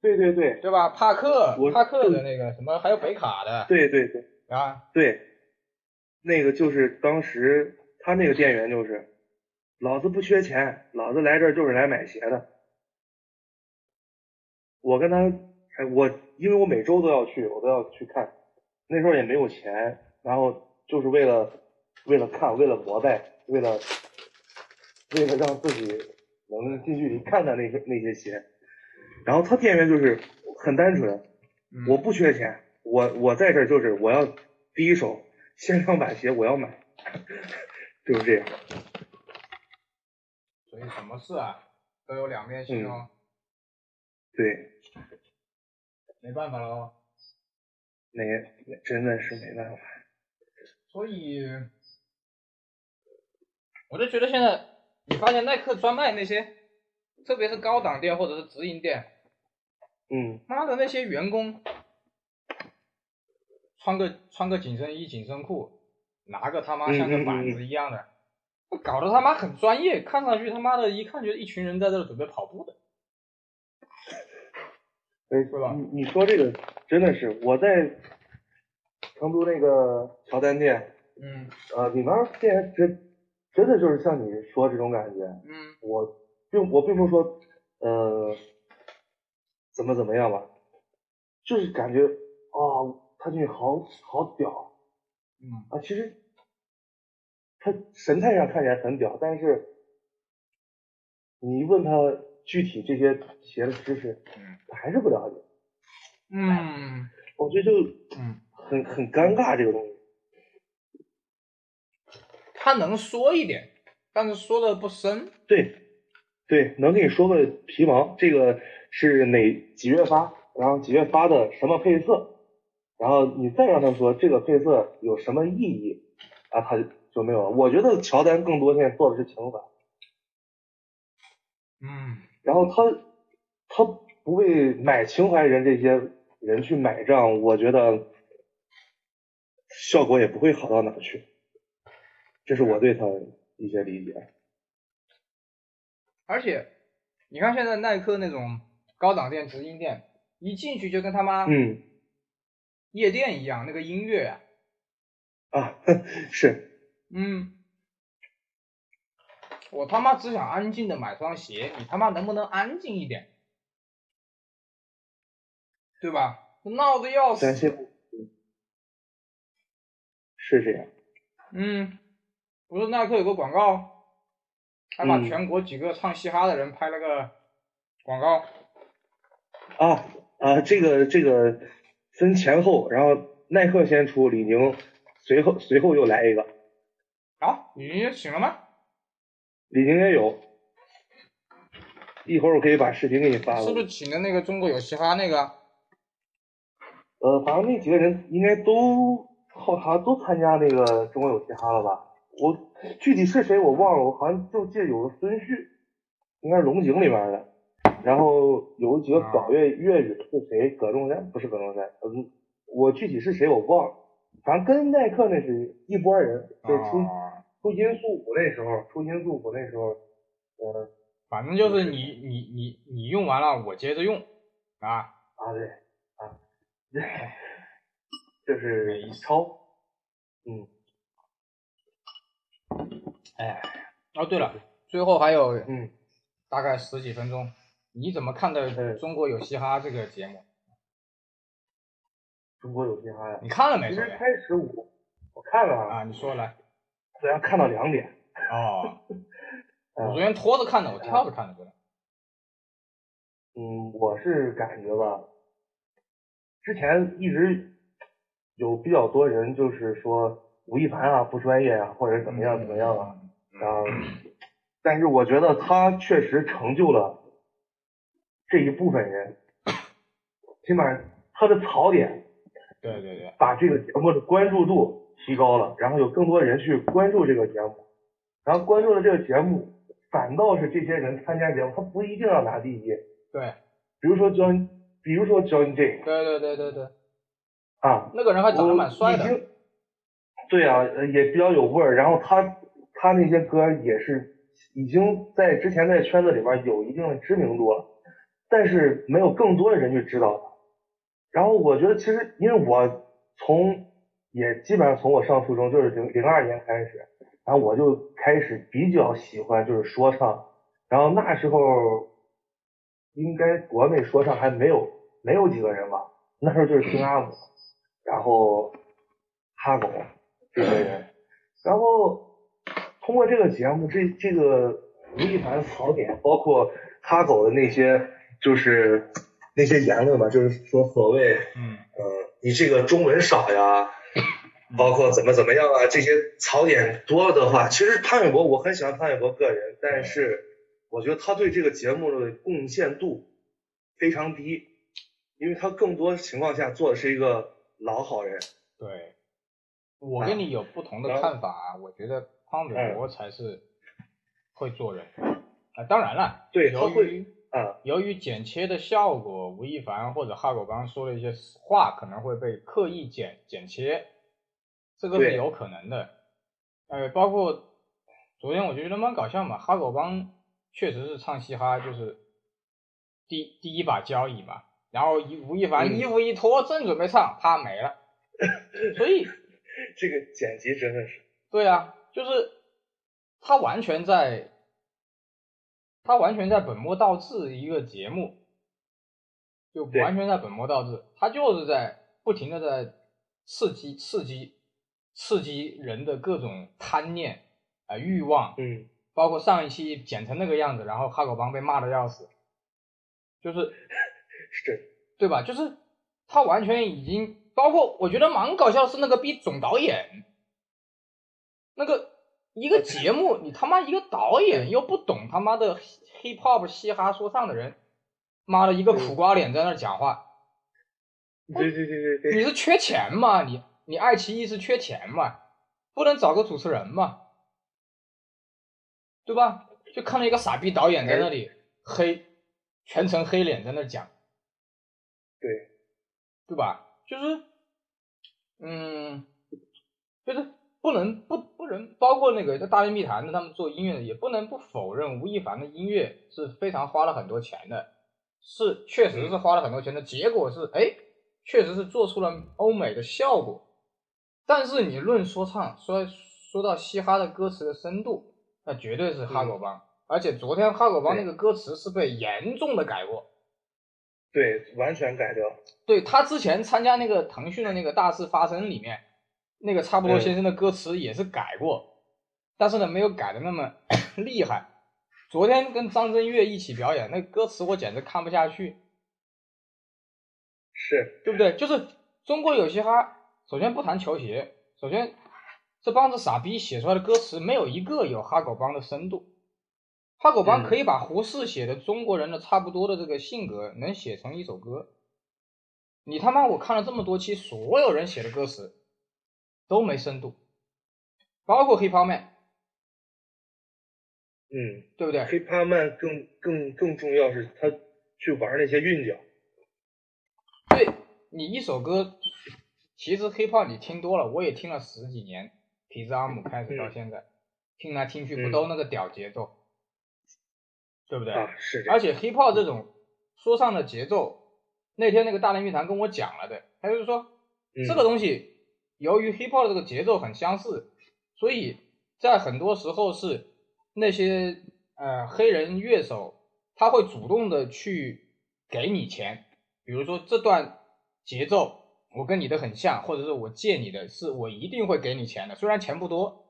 对对对，对吧？帕克，帕克的那个什么，还有北卡的，对对对，啊，对，那个就是当时他那个店员就是，老子不缺钱，老子来这儿就是来买鞋的。我跟他，哎，我因为我每周都要去，我都要去看。那时候也没有钱，然后就是为了为了看，为了膜拜，为了为了让自己能近距离看到那些那些鞋。然后他店员就是很单纯，我不缺钱，我我在这就是我要第一手限量版鞋我要买，就是这样。所以什么事啊都有两面性哦。对。没办法喽。那真的是没办法，所以我就觉得现在你发现耐克专卖那些特别是高档店或者是直营店，嗯妈的那些员工穿个穿个紧身衣、紧身裤，拿个他妈像个板子一样的，搞得他妈很专业，看上去他妈的一看就是一群人在这准备跑步的。哎，对吧你你说这个真的是我在成都那个乔丹店，嗯呃，里面店真真的就是像你说这种感觉，嗯我并我并不是说呃怎么怎么样吧，就是感觉啊，他这好好屌嗯啊，其实他神态上看起来很屌，但是你一问他具体这些鞋的知识，嗯他还是不了解，嗯我觉得就嗯，很很尴尬这个东西。他能说一点，但是说的不深。对，对，能给你说个皮毛，这个是哪几月发，然后几月发的什么配色，然后你再让他说这个配色有什么意义，啊，他就就没有了。我觉得乔丹更多现在做的是情怀，嗯然后他他不为买情怀人这些人去买账，我觉得效果也不会好到哪儿去。这是我对他的一些理解。而且你看现在耐克那种高档店、直营店，一进去就跟他妈嗯夜店一样，那个音乐啊，啊，是，嗯，我他妈只想安静的买双鞋，你他妈能不能安静一点？对吧？闹得要死。是这样。嗯，不是耐克有个广告，还把嗯全国几个唱嘻哈的人拍了个广告。啊啊，这个这个分前后，然后耐克先出，李宁随后随后又来一个，啊，李宁也醒了吗？李宁也有，一会儿我可以把视频给你发过去。是不是请的那个中国有嘻哈那个？呃，反正那几个人应该都好像都参加那个中国有嘻哈了吧？我具体是谁我忘了，我好像就记得有个孙旭，应该是龙井里面的，然后有几个搞粤粤语的是谁？葛仲山不是葛仲山，嗯，我具体是谁我忘了，反正跟耐克那是一波人，就是出、啊，出新速谱那时候，出新速谱那时候，呃反正就是你你你你用完了，我接着用啊。啊对啊，对，就是意思超，嗯哎，哦对了，最后还有嗯。大概十几分钟，你怎么看待嗯《中国有嘻哈》这个节目？中国有嘻哈呀。你看了没？先其实开始我我看了啊，，你说来。虽然看到两点，哦，我呃昨天拖着看的，我跳着看的。嗯，我是感觉吧，之前一直有比较多人就是说吴亦凡啊不专业啊，或者怎么样怎么样啊，然后，但是我觉得他确实成就了这一部分人，起码他的槽点对对对，把这个节目的关注度提高了，然后有更多人去关注这个节目，然后关注了这个节目，反倒是这些人参加节目，他不一定要拿第一，对。比如说 John，比如说 John J 对对对对对，啊，那个人还长得我蛮帅的。对啊，呃也比较有味儿，然后他他那些歌也是已经在之前在圈子里面有一定的知名度了，但是没有更多的人去知道他。然后我觉得其实因为我从也基本上从我上初中就是零零二年开始，然后我就开始比较喜欢就是说唱，然后那时候应该国内说唱还没有没有几个人吧，那时候就是听阿姆，然后哈狗这些人，然后通过这个节目，这这个吴亦凡槽点，包括哈狗的那些就是那些言论吧，就是说所谓嗯呃你这个中文少呀，包括怎么怎么样啊，这些槽点多的话，其实潘玮柏我很喜欢潘玮柏个人，但是我觉得他对这个节目的贡献度非常低，因为他更多情况下做的是一个老好人。对，我跟你有不同的看法啊，我觉得潘玮柏才是会做人。啊，当然了，对他会由于啊，由于剪切的效果，吴亦凡或者哈狗帮说了一些话可能会被刻意剪剪切，这个是有可能的。呃，包括昨天我就觉得蛮搞笑嘛，哈狗帮确实是唱嘻哈，就是第第一把交椅嘛，然后一吴亦凡嗯。衣服一脱，正准备唱，啪没了，所以 这个剪辑真的是，对啊，就是他完全在，他完全在本末倒置一个节目，就完全在本末倒置，他就是在不停的在刺激刺激刺激人的各种贪念啊、呃欲望，嗯，包括上一期剪成那个样子，然后哈狗帮被骂的要死，就是是，对吧？就是他完全已经，包括我觉得蛮搞笑是那个逼总导演，那个一个节目，你他妈一个导演又不懂他妈的 hip hop 嘻哈说唱的人，妈的一个苦瓜脸在那儿讲话，对对对对对，你是缺钱吗？你你爱奇艺是缺钱吗？不能找个主持人吗？对吧？就看到一个傻逼导演在那里黑，全程黑脸在那讲。对，对吧？就是，嗯，就是不能不不能，包括那个在大内密谈的他们做音乐的，也不能不否认吴亦凡的音乐是非常花了很多钱的，是确实是花了很多钱的，结果是哎，确实是做出了欧美的效果。但是你论说唱，说说到嘻哈的歌词的深度，那绝对是哈狗帮，而且昨天哈狗帮那个歌词是被严重的改过。对，完全改掉，对他之前参加那个腾讯的那个大事发生里面，那个差不多嗯先生的歌词也是改过，但是呢没有改的那么 厉害。昨天跟张震岳一起表演，那歌词我简直看不下去，是，对不对？就是中国有嘻哈，首先不谈球鞋，首先这帮子傻逼写出来的歌词没有一个有哈狗帮的深度。哈狗帮嗯可以把胡适写的中国人的差不多的这个性格能写成一首歌，你他妈我看了这么多期，所有人写的歌词都没深度，包括 hiphop man，嗯，对不对？？hiphopman 更更更重要是他去玩那些韵脚，对你一首歌，其实 hiphop 你听多了，我也听了十几年，痞子阿姆开始到嗯现在，听来听去不嗯都那个屌节奏，对不对？啊，是而且 hiphop 这种说唱的节奏，那天那个大内密谈跟我讲了的，他就是说、嗯这个东西由于 hiphop 的这个节奏很相似，所以在很多时候是那些呃黑人乐手他会主动的去给你钱，比如说这段节奏我跟你的很像，或者是我借你的，是我一定会给你钱的，虽然钱不多，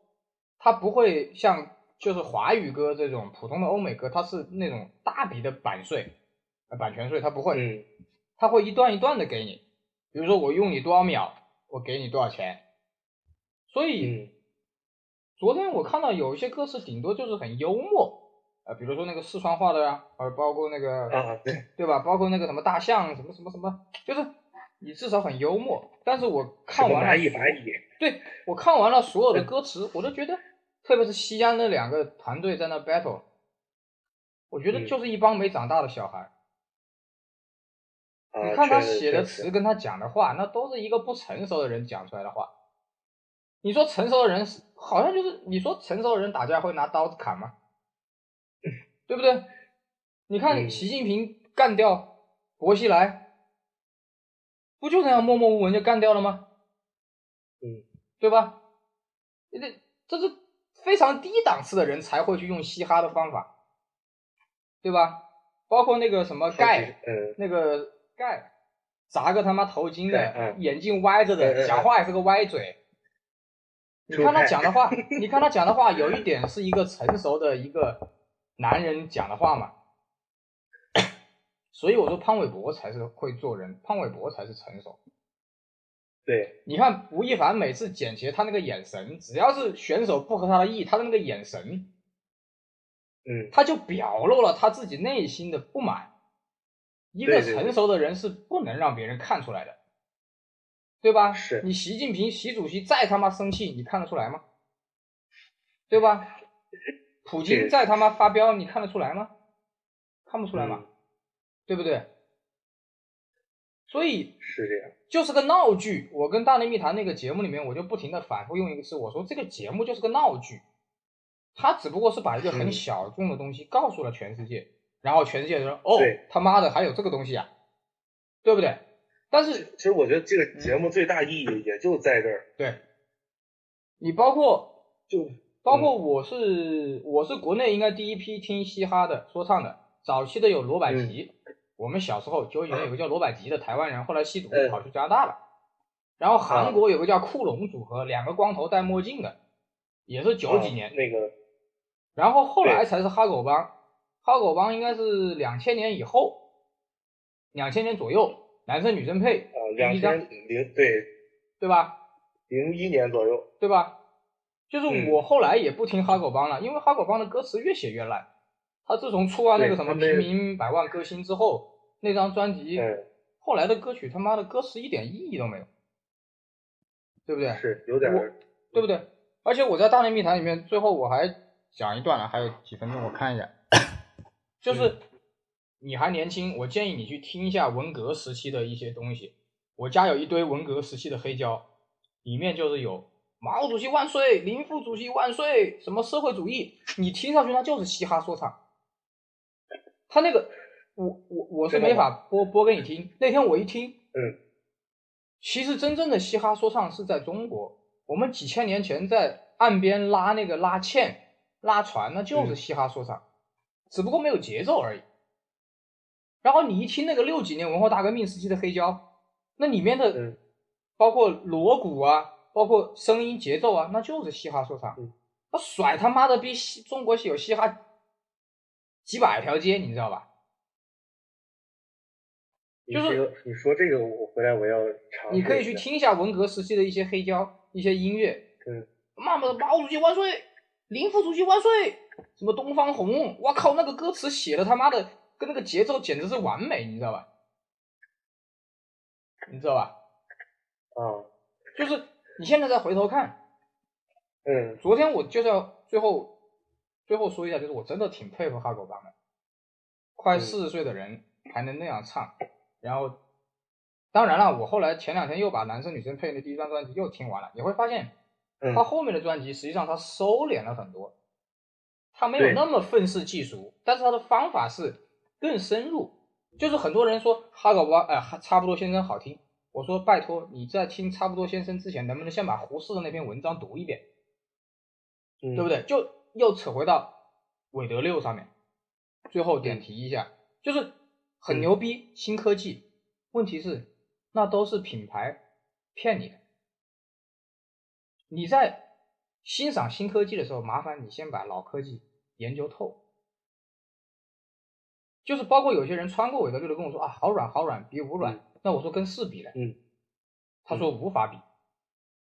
他不会像就是华语歌这种普通的欧美歌，它是那种大笔的版税，呃版权税，它不会，嗯。他会一段一段的给你，比如说我用你多少秒，我给你多少钱。所以、嗯昨天我看到有一些歌词顶多就是很幽默，呃，比如说那个四川话的呀，呃，包括那个啊，对，对吧？包括那个什么大象，什么什么什么，就是你至少很幽默。但是我什看完了么蚂蚁蚂蚁，对我看完了所有的歌词，我都觉得，特别是西安那两个团队在那 battle，我觉得嗯就是一帮没长大的小孩。啊，你看他写的词跟他讲的话，那都是一个不成熟的人讲出来的话。你说成熟的人是好像就是你说成熟的人打架会拿刀子砍吗？对不对？你看嗯习近平干掉薄熙来，不就那样默默无闻就干掉了吗？嗯，对吧？这这是非常低档次的人才会去用嘻哈的方法，对吧？包括那个什么盖，嗯那个盖，砸个他妈头巾的，嗯眼镜歪着的，嗯讲话也是个歪嘴。你看他讲的话，你看他讲的话，有一点是一个成熟的一个男人讲的话嘛。所以我说潘玮柏才是会做人，潘玮柏才是成熟。对，你看吴亦凡每次剪切他那个眼神，只要是选手不合他的意，他的那个眼神，嗯他就表露了他自己内心的不满。一个成熟的人是不能让别人看出来的，对吧？是你习近平习主席再他妈生气，你看得出来吗？对吧？普京再他妈发飙，你看得出来吗？看不出来嘛，对不对？所以是这样，就是个闹剧。我跟大内密谈那个节目里面，我就不停的反复用一个词，我说这个节目就是个闹剧。他只不过是把一个很小众的东西告诉了全世界，然后全世界说：“哦，他妈的还有这个东西啊，对不对？”但是其实我觉得这个节目最大意义也就在这儿。对，你包括就包括我是我是国内应该第一批听嘻哈的说唱的，早期的有罗百吉。我们小时候九几年有个叫罗百吉的台湾人，后来吸毒跑去加拿大了。然后韩国有个叫酷龙组合，两个光头戴墨镜的，也是九几年那个。然后后来才是哈狗帮，哈狗帮应该是两千年以后，两千年左右，男生女生配啊，两千零对对吧？零一年左右对吧？就是我后来也不听哈狗帮了，因为哈狗帮的歌词越写越烂。他自从出完那个什么平民百万歌星之后，那张专辑后来的歌曲他妈的歌词一点意义都没有，对不对？是有点，对不对？而且我在大内密谈里面最后我还讲一段了，还有几分钟我看一下，就是你还年轻，我建议你去听一下文革时期的一些东西。我家有一堆文革时期的黑胶，里面就是有毛主席万岁、林副主席万岁，什么社会主义，你听上去那就是嘻哈说唱。他那个，我我我是没法播播给你听。那天我一听，嗯，其实真正的嘻哈说唱是在中国。我们几千年前在岸边拉那个拉纤、拉船，那就是嘻哈说唱，只不过没有节奏而已。然后你一听那个六几年文化大革命时期的黑胶，那里面的包括锣鼓啊，包括声音节奏啊，那就是嘻哈说唱。他甩他妈的比西中国有嘻哈。几百条街，你知道吧？就是你说这个，我回来我要尝。你可以去听一下文革时期的一些黑胶，一些音乐。嗯。妈妈的毛主席万岁，林副主席万岁，什么东方红，我靠，那个歌词写的他妈的跟那个节奏简直是完美，你知道吧？你知道吧？啊。就是你现在再回头看，嗯，昨天我就是要最后。最后说一下，就是我真的挺佩服哈狗帮的，快四十岁的人还能那样唱。然后，当然了，我后来前两天又把男生女生配的第一张专辑又听完了，你会发现，他后面的专辑实际上他收敛了很多，他没有那么愤世嫉俗，但是他的方法是更深入。就是很多人说哈狗帮，哎，差不多先生好听，我说拜托你在听差不多先生之前，能不能先把胡适的那篇文章读一遍，对不对？就。又扯回到韦德六上面，最后点题一下，就是很牛逼新科技，问题是那都是品牌骗你的。你在欣赏新科技的时候，麻烦你先把老科技研究透。就是包括有些人穿过韦德六的跟我说啊，好软好软，比五软。那我说跟四比呢？嗯，他说无法比。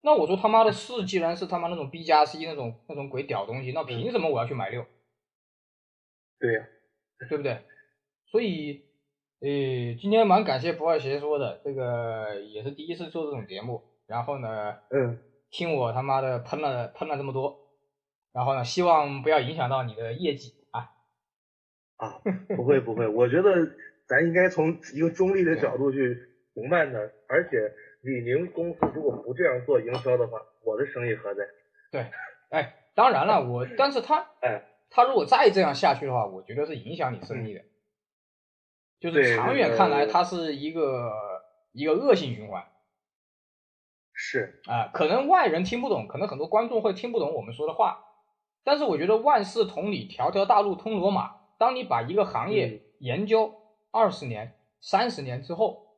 那我说他妈的四既然是他妈那种 B 加 C 那种那种鬼屌东西，那凭什么我要去买六？对呀，对不对？所以，呃，今天蛮感谢不二邪说的，这个也是第一次做这种节目，然后呢，嗯，听我他妈的喷了喷了这么多，然后呢，希望不要影响到你的业绩啊。啊，不会不会，我觉得咱应该从一个中立的角度去评判它，而且。李宁公司如果不这样做营销的话，我的生意何在？对，哎，当然了，我但是他，哎，他如果再这样下去的话，我觉得是影响你生意的，就是长远看来，它是一个一个恶性循环。是啊，可能外人听不懂，可能很多观众会听不懂我们说的话，但是我觉得万事同理，条条大路通罗马。当你把一个行业研究二十年、三十年之后。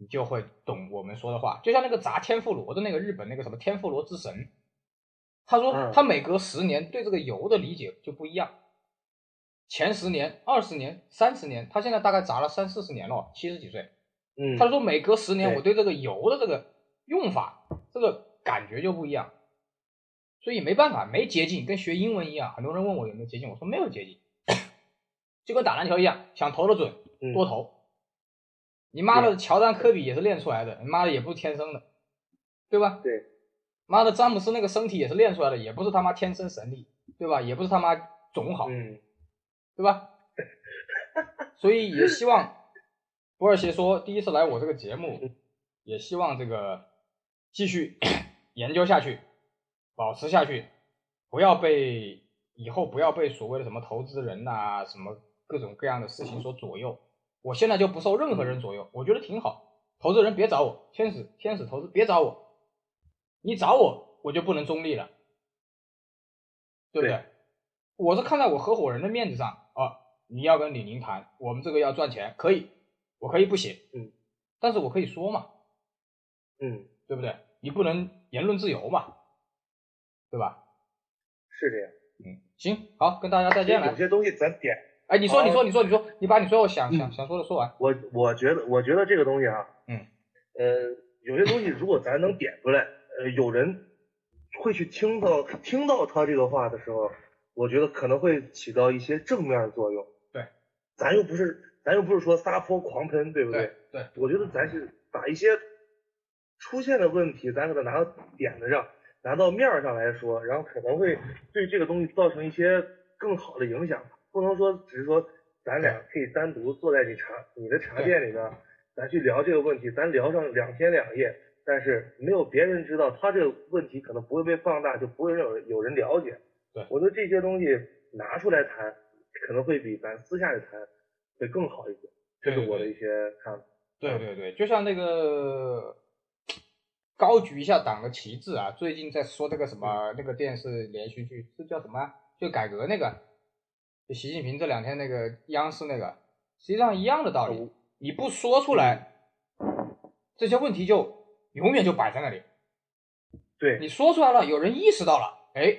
你就会懂我们说的话，就像那个砸天妇罗的那个日本那个什么天妇罗之神，他说他每隔十年对这个油的理解就不一样，前十年、二十年、三十年，他现在大概砸了三四十年了，七十几岁，嗯，他说每隔十年我对这个油的这个用法，这个感觉就不一样，所以没办法，没捷径，跟学英文一样，很多人问我有没有捷径，我说没有捷径，就跟打篮球一样，想投的准多投。你妈的，乔丹、科比也是练出来的，你妈的也不是天生的，对吧？对，妈的，詹姆斯那个身体也是练出来的，也不是他妈天生神力，对吧？也不是他妈总好，嗯，对吧？所以也希望波尔鞋说第一次来我这个节目，也希望这个继续 研究下去，保持下去，不要被以后不要被所谓的什么投资人呐、什么各种各样的事情所左右。我现在就不受任何人左右，我觉得挺好。投资人别找我，天使天使投资别找我，你找我我就不能中立了，对不对？对我是看在我合伙人的面子上啊，你要跟李宁谈，我们这个要赚钱，可以，我可以不写，嗯，但是我可以说嘛，嗯，对不对？你不能言论自由嘛，对吧？是这样。嗯，行，好，跟大家再见了。有些东西咱点，哎，你说，你说，你说，你说，你把你所有想嗯想想说的说完。我我觉得我觉得这个东西啊，嗯，呃，有些东西如果咱能点出来，呃，有人会去听到听到他这个话的时候，我觉得可能会起到一些正面作用。对，咱又不是咱又不是说撒泼狂喷，对不对对，我觉得咱是把一些出现的问题，咱给它拿到点子上，拿到面儿上来说，然后可能会对这个东西造成一些更好的影响。不能说只是说咱俩可以单独坐在你茶你的茶店里边，咱去聊这个问题，咱聊上两天两夜，但是没有别人知道，他这个问题可能不会被放大，就不会有有人了解。对我觉得这些东西拿出来谈，可能会比咱私下里谈会更好一些，这是我的一些看法。对对对，就像那个高举一下党的旗帜啊，最近在说这个什么那个电视连续剧，这叫什么啊？就改革那个，就习近平这两天那个央视那个，实际上一样的道理，你不说出来，这些问题就永远就摆在那里。对，你说出来了，有人意识到了，哎，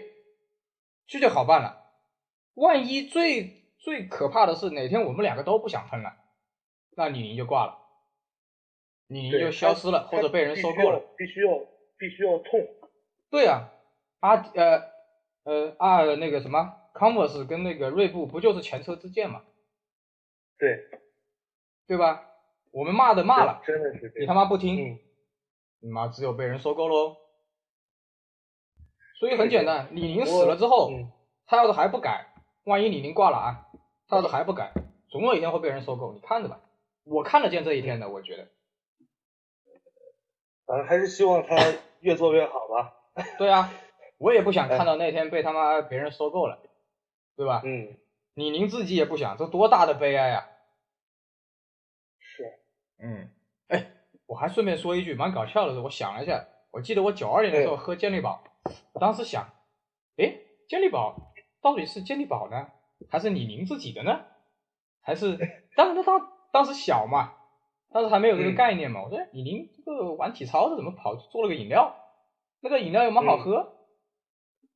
这就好办了。万一最最可怕的是哪天我们两个都不想喷了，那李宁就挂了，李宁就消失了，或者被人收购了。，必须要必须要痛。对啊，阿呃呃阿那个什么 Converse 跟那个锐步不就是前车之鉴嘛，对，对吧？我们骂的骂了，真的是你他。妈不听，嗯，你妈只有被人收购喽。所以很简单，李宁死了之后，嗯他要是还不改，万一李宁挂了啊，他要是还不改，总有一天会被人收购，你看着吧。我看得见这一天的，我觉得。咱还是希望他越做越好吧。对啊，我也不想看到那天被他妈别人收购了，对吧？嗯，李宁自己也不想，这多大的悲哀啊！是，嗯，哎，我还顺便说一句，蛮搞笑的是，我想了一下，我记得我九二年的时候喝健力宝，我当时想，哎，健力宝到底是健力宝呢，还是李宁自己的呢？还是当时当当时小嘛，当时还没有这个嗯概念嘛。我说李宁这个玩体操的怎么跑去做了个饮料？那个饮料又蛮好喝，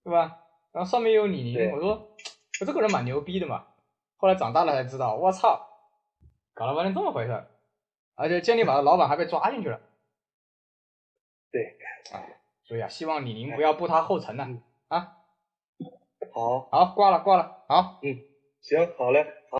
对吧？然后上面有李宁，我说我这个人蛮牛逼的嘛。后来长大了才知道，我操，搞了半天这么回事，而且健力宝的老板还被抓进去了。对，所以啊，希望李宁不要步他后尘呐、嗯啊。好，好，挂了，挂了，好。嗯行，好嘞。